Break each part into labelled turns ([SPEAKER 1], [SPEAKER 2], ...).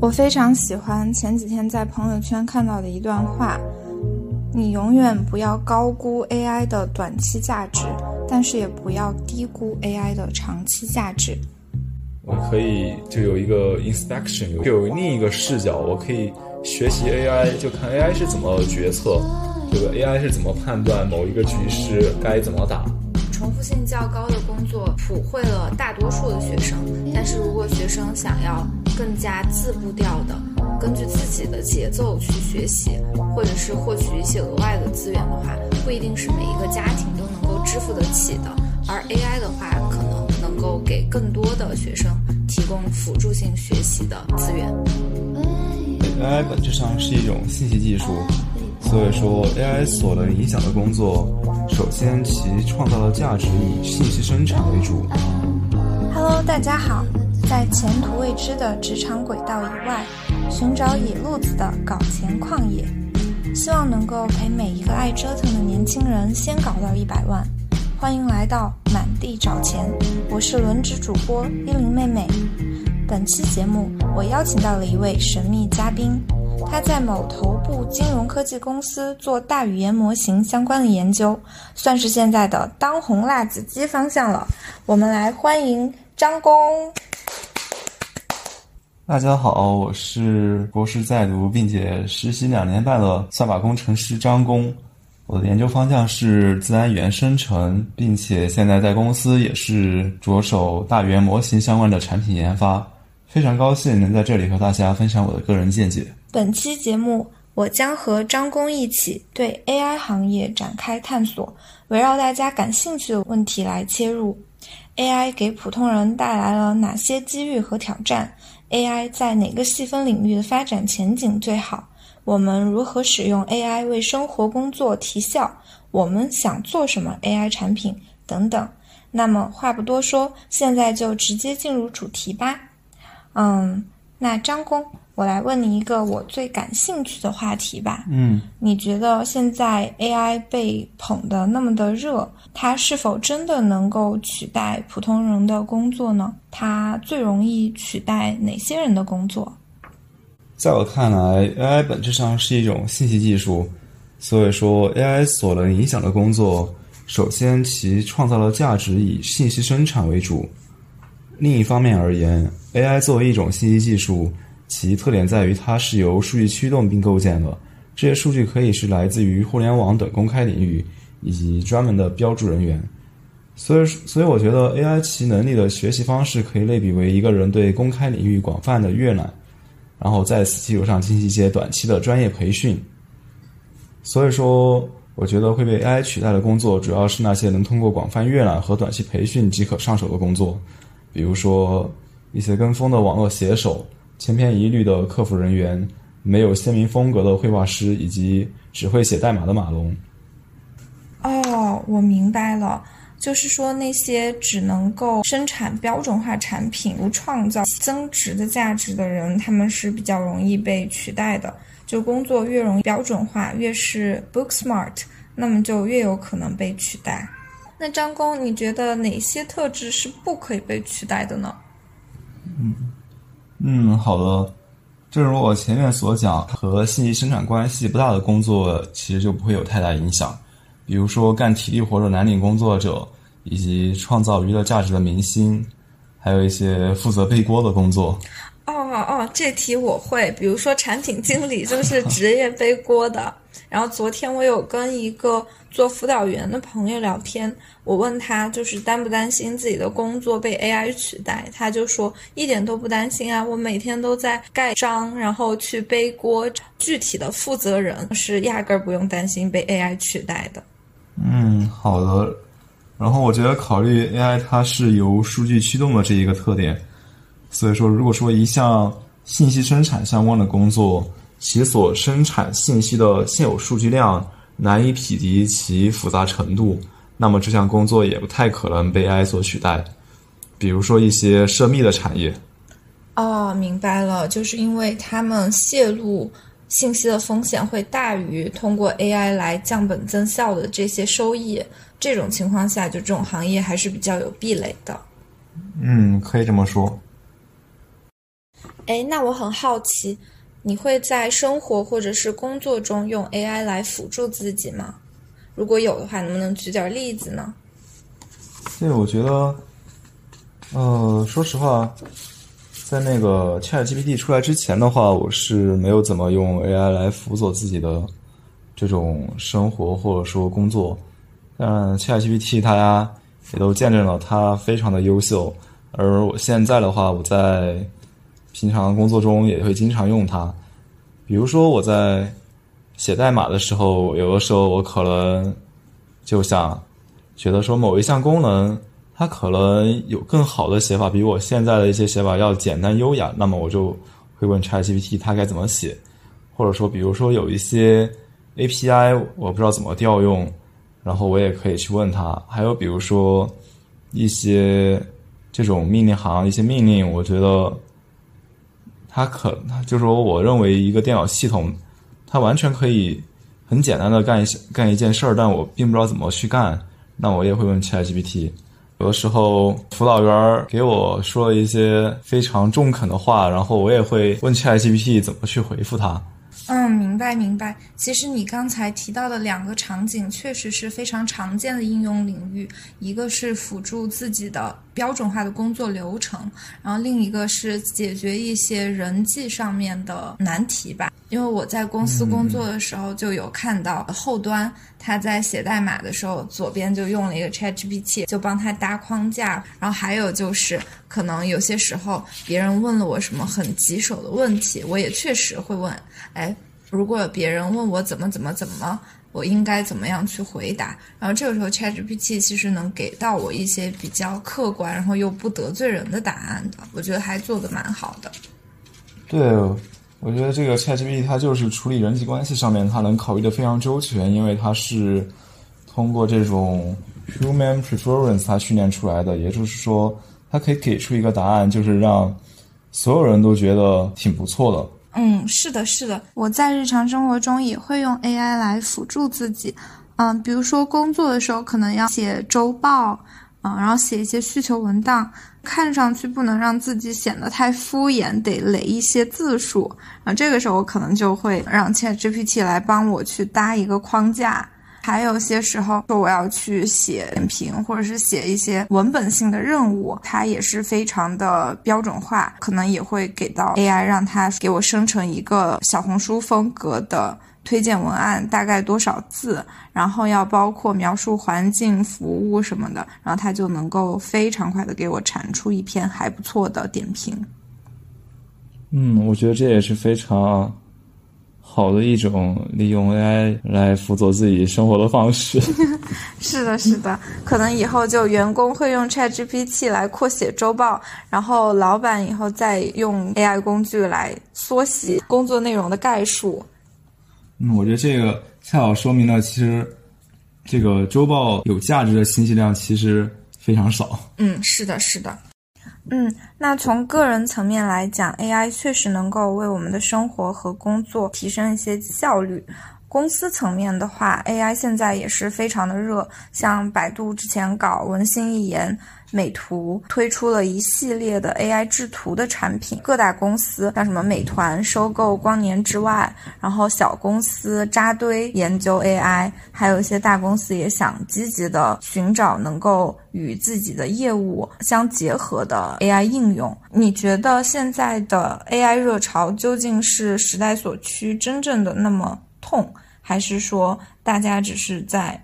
[SPEAKER 1] 我非常喜欢前几天在朋友圈看到的一段话：你永远不要高估 AI 的短期价值，但是也不要低估 AI 的长期价值。
[SPEAKER 2] 我可以就有一个 inspection，有另一个视角，我可以学习 AI，就看 AI 是怎么决策，这个 AI 是怎么判断某一个局势该怎么打。
[SPEAKER 3] 重复性较高的工作普惠了大多数的学生，但是如果学生想要更加自步调的根据自己的节奏去学习，或者是获取一些额外的资源的话，不一定是每一个家庭都能够支付得起的。而 AI 的话，可能能够给更多的学生提供辅助性学习的资源。
[SPEAKER 4] AI 本质上是一种信息技术。所以说，AI 所能影响的工作，首先其创造的价值以信息生产为主。
[SPEAKER 1] Hello，大家好，在前途未知的职场轨道以外，寻找野路子的搞钱旷野，希望能够陪每一个爱折腾的年轻人先搞到一百万。欢迎来到满地找钱，我是轮值主播依林妹妹。本期节目，我邀请到了一位神秘嘉宾。他在某头部金融科技公司做大语言模型相关的研究，算是现在的当红辣子鸡方向了。我们来欢迎张工。
[SPEAKER 4] 大家好，我是博士在读并且实习两年半的算法工程师张工。我的研究方向是自然语言生成，并且现在在公司也是着手大语言模型相关的产品研发。非常高兴能在这里和大家分享我的个人见解。
[SPEAKER 1] 本期节目，我将和张工一起对 AI 行业展开探索，围绕大家感兴趣的问题来切入。AI 给普通人带来了哪些机遇和挑战？AI 在哪个细分领域的发展前景最好？我们如何使用 AI 为生活工作提效？我们想做什么 AI 产品？等等。那么话不多说，现在就直接进入主题吧。嗯，那张工，我来问你一个我最感兴趣的话题吧。
[SPEAKER 4] 嗯，
[SPEAKER 1] 你觉得现在 AI 被捧得那么的热，它是否真的能够取代普通人的工作呢？它最容易取代哪些人的工作？
[SPEAKER 4] 在我看来，AI 本质上是一种信息技术，所以说 AI 所能影响的工作，首先其创造的价值以信息生产为主。另一方面而言，AI 作为一种信息技术，其特点在于它是由数据驱动并构建的。这些数据可以是来自于互联网等公开领域，以及专门的标注人员。所以，所以我觉得 AI 其能力的学习方式可以类比为一个人对公开领域广泛的阅览，然后在此基础上进行一些短期的专业培训。所以说，我觉得会被 AI 取代的工作，主要是那些能通过广泛阅览和短期培训即可上手的工作。比如说，一些跟风的网络写手、千篇一律的客服人员、没有鲜明风格的绘画师，以及只会写代码的码农。
[SPEAKER 1] 哦，我明白了，就是说那些只能够生产标准化产品、不创造增值的价值的人，他们是比较容易被取代的。就工作越容易标准化，越是 book smart，那么就越有可能被取代。那张工，你觉得哪些特质是不可以被取代的呢？
[SPEAKER 4] 嗯嗯，好的。正如我前面所讲，和信息生产关系不大的工作，其实就不会有太大影响。比如说干体力活的蓝领工作者，以及创造娱乐价值的明星，还有一些负责背锅的工作。
[SPEAKER 1] 哦哦，这题我会。比如说产品经理就是职业背锅的。然后昨天我有跟一个做辅导员的朋友聊天，我问他就是担不担心自己的工作被 AI 取代，他就说一点都不担心啊，我每天都在盖章，然后去背锅，具体的负责人是压根儿不用担心被 AI 取代的。
[SPEAKER 4] 嗯，好的。然后我觉得考虑 AI 它是由数据驱动的这一个特点，所以说如果说一项信息生产相关的工作。其所生产信息的现有数据量难以匹敌其复杂程度，那么这项工作也不太可能被 AI 所取代。比如说一些涉密的产业。
[SPEAKER 1] 哦，明白了，就是因为他们泄露信息的风险会大于通过 AI 来降本增效的这些收益。这种情况下，就这种行业还是比较有壁垒的。
[SPEAKER 4] 嗯，可以这么说。
[SPEAKER 1] 哎，那我很好奇，你会在生活或者是工作中用 AI 来辅助自己吗？如果有的话，能不能举点例子呢？
[SPEAKER 4] 对，我觉得，呃，说实话，在那个 ChatGPT 出来之前的话，我是没有怎么用 AI 来辅佐自己的这种生活或者说工作。但 ChatGPT 大家也都见证了，它非常的优秀。而我现在的话，我在平常工作中也会经常用它。比如说我在写代码的时候，有的时候我可能就想觉得说某一项功能它可能有更好的写法，比我现在的一些写法要简单优雅，那么我就会问 ChatGPT 它该怎么写，或者说比如说有一些 API 我不知道怎么调用。然后我也可以去问他，还有比如说一些这种命令行一些命令，我觉得他可就说我认为一个电脑系统，它完全可以很简单的干一干一件事儿，但我并不知道怎么去干，那我也会问 ChatGPT。有的时候辅导员给我说了一些非常中肯的话，然后我也会问 ChatGPT 怎么去回复他。
[SPEAKER 1] 嗯，明白明白。其实你刚才提到的两个场景，确实是非常常见的应用领域。一个是辅助自己的标准化的工作流程，然后另一个是解决一些人际上面的难题吧。因为我在公司工作的时候，就有看到后端他在写代码的时候，左边就用了一个 ChatGPT，就帮他搭框架。然后还有就是，可能有些时候别人问了我什么很棘手的问题，我也确实会问，哎。如果别人问我怎么怎么怎么，我应该怎么样去回答？然后这个时候 ChatGPT 其实能给到我一些比较客观，然后又不得罪人的答案的，我觉得还做得蛮好的。
[SPEAKER 4] 对，我觉得这个 ChatGPT 它就是处理人际关系上面，它能考虑的非常周全，因为它是通过这种 human preference 它训练出来的，也就是说，它可以给出一个答案，就是让所有人都觉得挺不错的。
[SPEAKER 1] 嗯，是的，是的，我在日常生活中也会用 AI 来辅助自己。嗯，比如说工作的时候可能要写周报，嗯，然后写一些需求文档，看上去不能让自己显得太敷衍，得垒一些字数。啊这个时候我可能就会让 ChatGPT 来帮我去搭一个框架。还有些时候说我要去写点评，或者是写一些文本性的任务，它也是非常的标准化，可能也会给到 AI，让它给我生成一个小红书风格的推荐文案，大概多少字，然后要包括描述环境、服务什么的，然后它就能够非常快的给我产出一篇还不错的点评。
[SPEAKER 4] 嗯，我觉得这也是非常。好的一种利用 AI 来辅佐自己生活的方式。
[SPEAKER 1] 是的，是的，可能以后就员工会用 ChatGPT 来扩写周报，然后老板以后再用 AI 工具来缩写工作内容的概述。
[SPEAKER 4] 嗯，我觉得这个恰好说明了，其实这个周报有价值的信息量其实非常少。
[SPEAKER 1] 嗯，是的，是的。嗯，那从个人层面来讲，AI 确实能够为我们的生活和工作提升一些效率。公司层面的话，AI 现在也是非常的热，像百度之前搞文心一言，美图推出了一系列的 AI 制图的产品，各大公司像什么美团收购光年之外，然后小公司扎堆研究 AI，还有一些大公司也想积极的寻找能够与自己的业务相结合的 AI 应用。你觉得现在的 AI 热潮究竟是时代所趋，真正的那么？痛，还是说大家只是在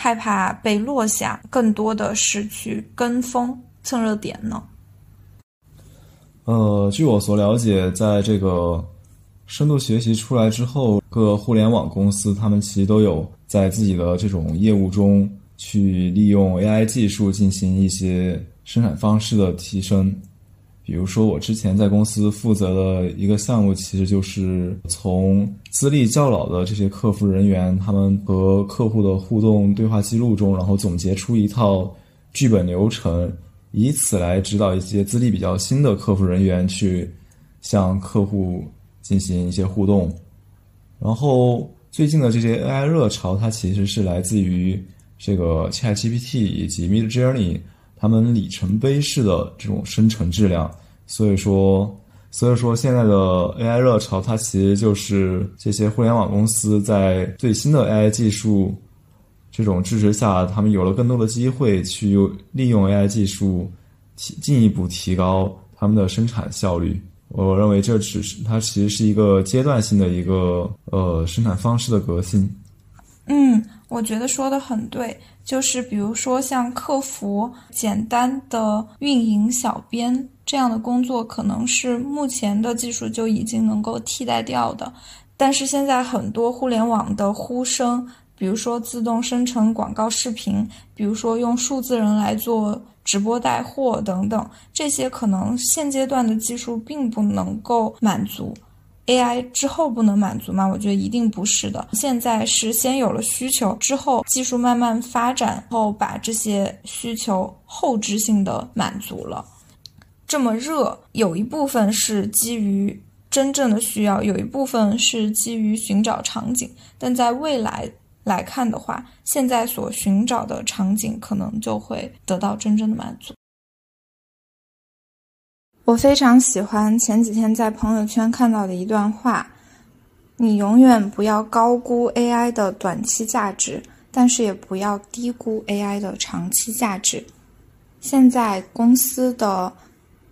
[SPEAKER 1] 害怕被落下，更多的是去跟风蹭热点呢？
[SPEAKER 4] 呃，据我所了解，在这个深度学习出来之后，各互联网公司他们其实都有在自己的这种业务中去利用 AI 技术进行一些生产方式的提升。比如说，我之前在公司负责的一个项目，其实就是从资历较老的这些客服人员，他们和客户的互动对话记录中，然后总结出一套剧本流程，以此来指导一些资历比较新的客服人员去向客户进行一些互动。然后最近的这些 AI 热潮，它其实是来自于这个 ChatGPT 以及 Midjourney。他们里程碑式的这种生成质量，所以说
[SPEAKER 2] 所以说，现在的 AI 热潮，它其实就是这些互联网公司在最新的 AI 技术这种支持下，他们有了更多的机会去利用 AI 技术，提进一步提高他们的生产效率。我认为这只是它其实是一个阶段性的一个呃生产方式的革新。
[SPEAKER 1] 嗯，我觉得说的很对，就是比如说像客服、简单的运营小编这样的工作，可能是目前的技术就已经能够替代掉的。但是现在很多互联网的呼声，比如说自动生成广告视频，比如说用数字人来做。直播带货等等，这些可能现阶段的技术并不能够满足，AI 之后不能满足吗？我觉得一定不是的。现在是先有了需求，之后技术慢慢发展后，把这些需求后置性的满足了。这么热，有一部分是基于真正的需要，有一部分是基于寻找场景，但在未来。来看的话，现在所寻找的场景可能就会得到真正的满足。我非常喜欢前几天在朋友圈看到的一段话：你永远不要高估 AI 的短期价值，但是也不要低估 AI 的长期价值。现在公司的。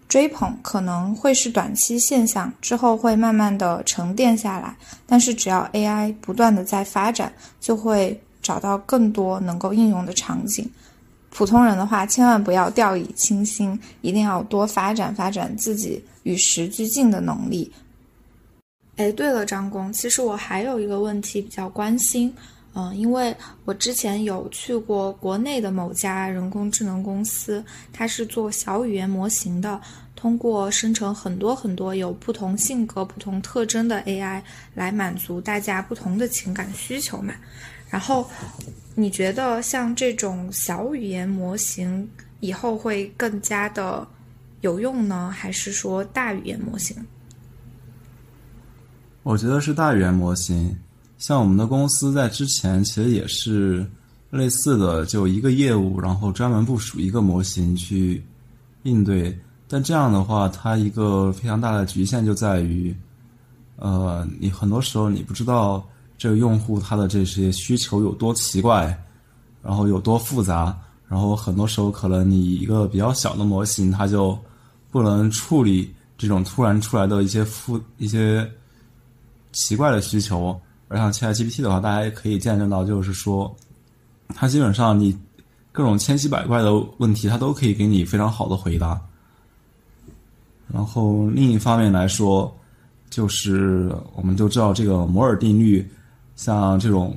[SPEAKER 1] 追捧可能会是短期现象，之后会慢慢的沉淀下来。但是只要 AI 不断的在发展，就会找到更多能够应用的场景。普通人的话，千万不要掉以轻心，一定要多发展发展自己与时俱进的能力。哎，对了，张工，其实我还有一个问题比较关心。嗯，因为我之前有去过国内的某家人工智能公司，它是做小语言模型的，通过生成很多很多有不同性格、不同特征的 AI 来满足大家不同的情感需求嘛。然后，你觉得像这种小语言模型以后会更加的有用呢，还是说大语言模型？
[SPEAKER 4] 我觉得是大语言模型。像我们的公司在之前其实也是类似的，就一个业务，然后专门部署一个模型去应对。但这样的话，它一个非常大的局限就在于，呃，你很多时候你不知道这个用户他的这些需求有多奇怪，然后有多复杂，然后很多时候可能你一个比较小的模型，它就不能处理这种突然出来的一些复一些奇怪的需求。而像 ChatGPT 的话，大家也可以见证到，就是说，它基本上你各种千奇百怪的问题，它都可以给你非常好的回答。然后另一方面来说，就是我们都知道这个摩尔定律，像这种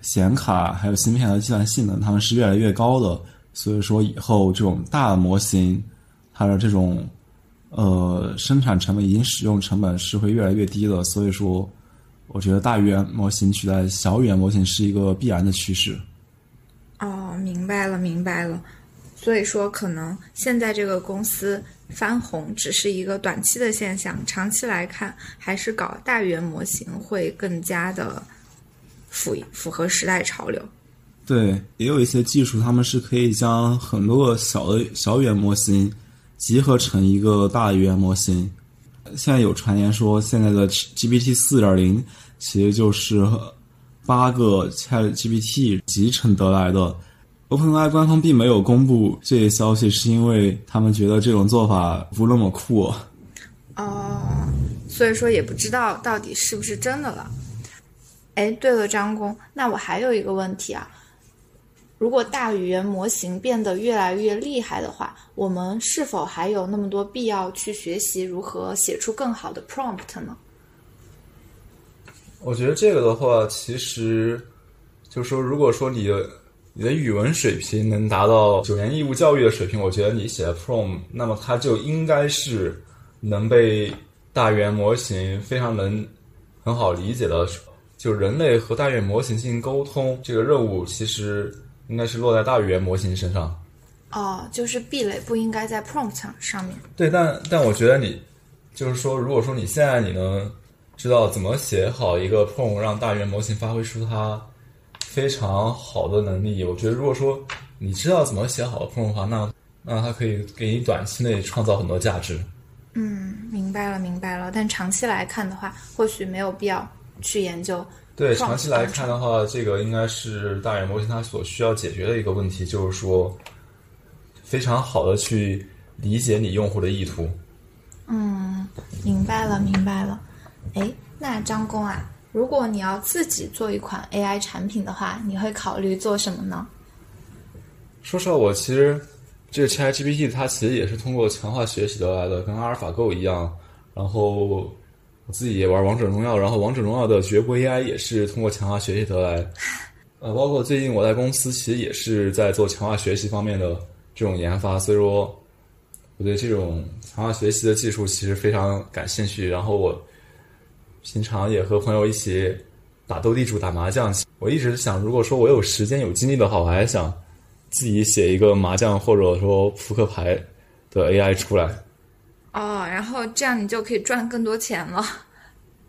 [SPEAKER 4] 显卡还有芯片的计算性能，它们是越来越高的。所以说以后这种大模型，它的这种呃生产成本、以及使用成本是会越来越低的。所以说。我觉得大语言模型取代小语言模型是一个必然的趋势。
[SPEAKER 3] 哦，明白了，明白了。所以说，可能现在这个公司翻红只是一个短期的现象，长期来看，还是搞大语言模型会更加的符符合时代潮流。
[SPEAKER 4] 对，也有一些技术，他们是可以将很多个小的小语言模型集合成一个大语言模型。现在有传言说，现在的 GPT 四点零其实就是八个 ChatGPT 集成得来的。OpenAI 官方并没有公布这些消息，是因为他们觉得这种做法不那么酷。
[SPEAKER 3] 哦，所以说也不知道到底是不是真的了。哎，对了，张工，那我还有一个问题啊。如果大语言模型变得越来越厉害的话，我们是否还有那么多必要去学习如何写出更好的 prompt 呢？
[SPEAKER 2] 我觉得这个的话，其实就是说，如果说你的你的语文水平能达到九年义务教育的水平，我觉得你写的 prompt，那么它就应该是能被大语言模型非常能很好理解的。就人类和大语言模型进行沟通这个任务，其实。应该是落在大语言模型身上，
[SPEAKER 3] 哦，就是壁垒不应该在 prompt 上面。
[SPEAKER 2] 对，但但我觉得你就是说，如果说你现在你能知道怎么写好一个 prompt，让大语言模型发挥出它非常好的能力，我觉得如果说你知道怎么写好的 prompt 的话，那那它可以给你短期内创造很多价值。
[SPEAKER 1] 嗯，明白了，明白了。但长期来看的话，或许没有必要去研究。
[SPEAKER 4] 对，长期来看的话，这个应该是大语言模型它所需要解决的一个问题，就是说，非常好的去理解你用户的意图。
[SPEAKER 1] 嗯，明白了，明白了。哎，那张工啊，如果你要自己做一款 AI 产品的话，你会考虑做什么呢？
[SPEAKER 4] 说实话，我其实这个 ChatGPT 它其实也是通过强化学习得来的，跟阿尔法狗一样。然后我自己也玩王者荣耀，然后王者荣耀的绝国 AI 也是通过强化学习得来。呃，包括最近我在公司其实也是在做强化学习方面的这种研发，所以说我对这种强化学习的技术其实非常感兴趣。然后我平常也和朋友一起打斗地主、打麻将。我一直想，如果说我有时间、有精力的话，我还想自己写一个麻将或者说扑克牌的 AI 出来。
[SPEAKER 1] 哦，然后这样你就可以赚更多钱了。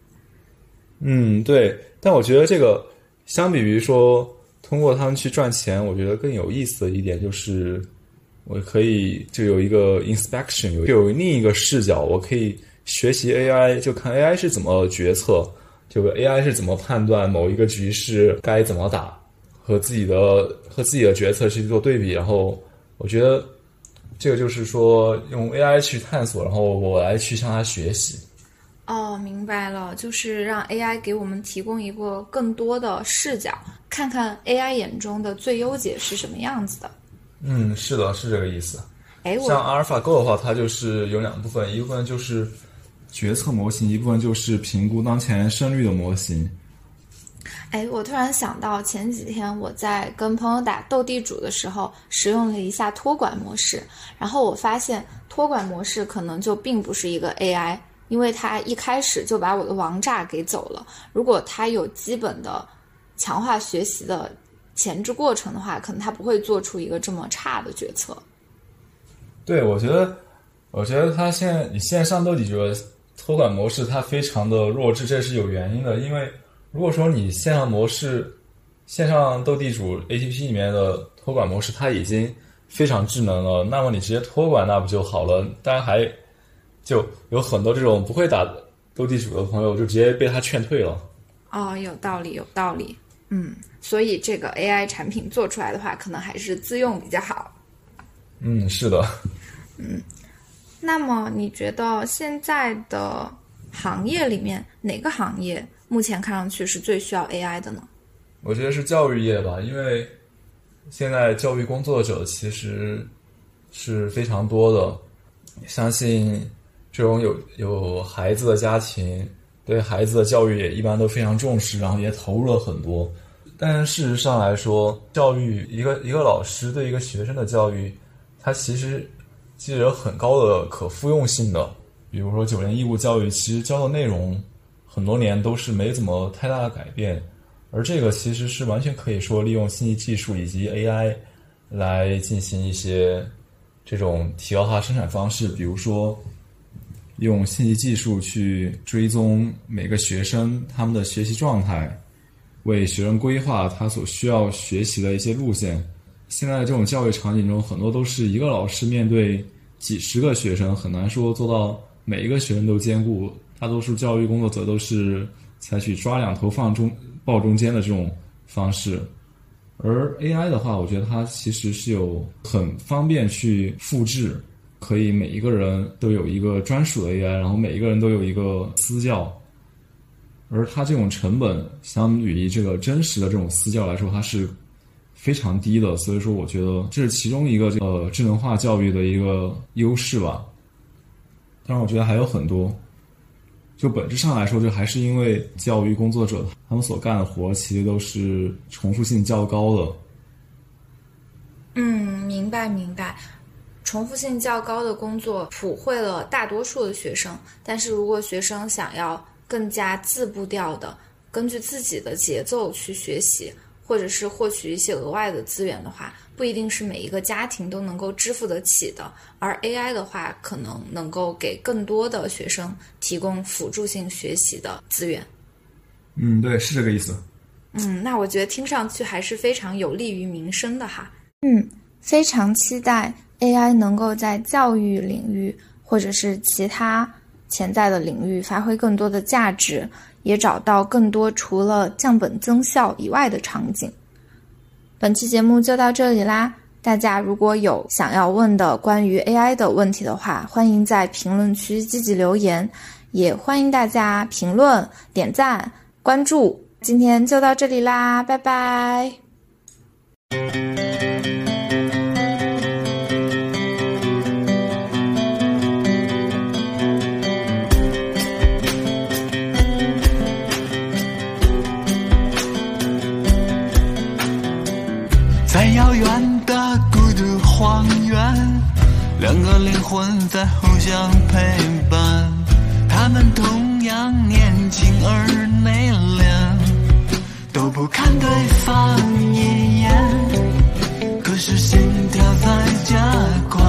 [SPEAKER 4] 嗯，对。但我觉得这个相比于说通过他们去赚钱，我觉得更有意思的一点就是，我可以就有一个 inspection，有有另一个视角，我可以学习 AI，就看 AI 是怎么决策，这个 AI 是怎么判断某一个局势该怎么打，和自己的和自己的决策去做对比。然后我觉得。这个就是说，用 AI 去探索，然后我来去向它学习。
[SPEAKER 1] 哦，明白了，就是让 AI 给我们提供一个更多的视角，看看 AI 眼中的最优解是什么样子的。
[SPEAKER 4] 嗯，是的，是这个意思。
[SPEAKER 1] 哎，
[SPEAKER 4] 像阿尔法 Go 的话，它就是有两部分，一部分就是决策模型，一部分就是评估当前胜率的模型。
[SPEAKER 1] 哎，我突然想到，前几天我在跟朋友打斗地主的时候，使用了一下托管模式，然后我发现托管模式可能就并不是一个 AI，因为它一开始就把我的王炸给走了。如果它有基本的强化学习的前置过程的话，可能它不会做出一个这么差的决策。
[SPEAKER 4] 对，我觉得，我觉得它现在你线上斗地主托管模式它非常的弱智，这是有原因的，因为。如果说你线上模式、线上斗地主 APP 里面的托管模式它已经非常智能了，那么你直接托管那不就好了？当然还就有很多这种不会打斗地主的朋友就直接被他劝退了。
[SPEAKER 1] 哦，有道理，有道理。嗯，所以这个 AI 产品做出来的话，可能还是自用比较好。
[SPEAKER 4] 嗯，是的。
[SPEAKER 1] 嗯，那么你觉得现在的行业里面哪个行业？目前看上去是最需要 AI 的呢？
[SPEAKER 4] 我觉得是教育业吧，因为现在教育工作者其实是非常多的。相信这种有有孩子的家庭，对孩子的教育也一般都非常重视，然后也投入了很多。但事实上来说，教育一个一个老师对一个学生的教育，他其实其实有很高的可复用性的。比如说九年义务教育，其实教的内容。很多年都是没怎么太大的改变，而这个其实是完全可以说利用信息技术以及 AI 来进行一些这种提高它生产方式，比如说用信息技术去追踪每个学生他们的学习状态，为学生规划他所需要学习的一些路线。现在这种教育场景中，很多都是一个老师面对几十个学生，很难说做到每一个学生都兼顾。大多数教育工作者都是采取抓两头放中抱中间的这种方式，而 AI 的话，我觉得它其实是有很方便去复制，可以每一个人都有一个专属的 AI，然后每一个人都有一个私教，而它这种成本相比于这个真实的这种私教来说，它是非常低的，所以说我觉得这是其中一个呃智能化教育的一个优势吧。当然，我觉得还有很多。就本质上来说，就还是因为教育工作者他们所干的活其实都是重复性较高的。
[SPEAKER 1] 嗯，明白明白。重复性较高的工作普惠了大多数的学生，但是如果学生想要更加自步调的，根据自己的节奏去学习。或者是获取一些额外的资源的话，不一定是每一个家庭都能够支付得起的。而 AI 的话，可能能够给更多的学生提供辅助性学习的资源。
[SPEAKER 4] 嗯，对，是这个意思。
[SPEAKER 1] 嗯，那我觉得听上去还是非常有利于民生的哈。嗯，非常期待 AI 能够在教育领域或者是其他潜在的领域发挥更多的价值，也找到更多除了降本增效以外的场景。本期节目就到这里啦！大家如果有想要问的关于 AI 的问题的话，欢迎在评论区积极留言，也欢迎大家评论、点赞、关注。今天就到这里啦，拜拜。
[SPEAKER 5] 魂在互相陪伴，他们同样年轻而内敛，都不看对方一眼，可是心跳在加快，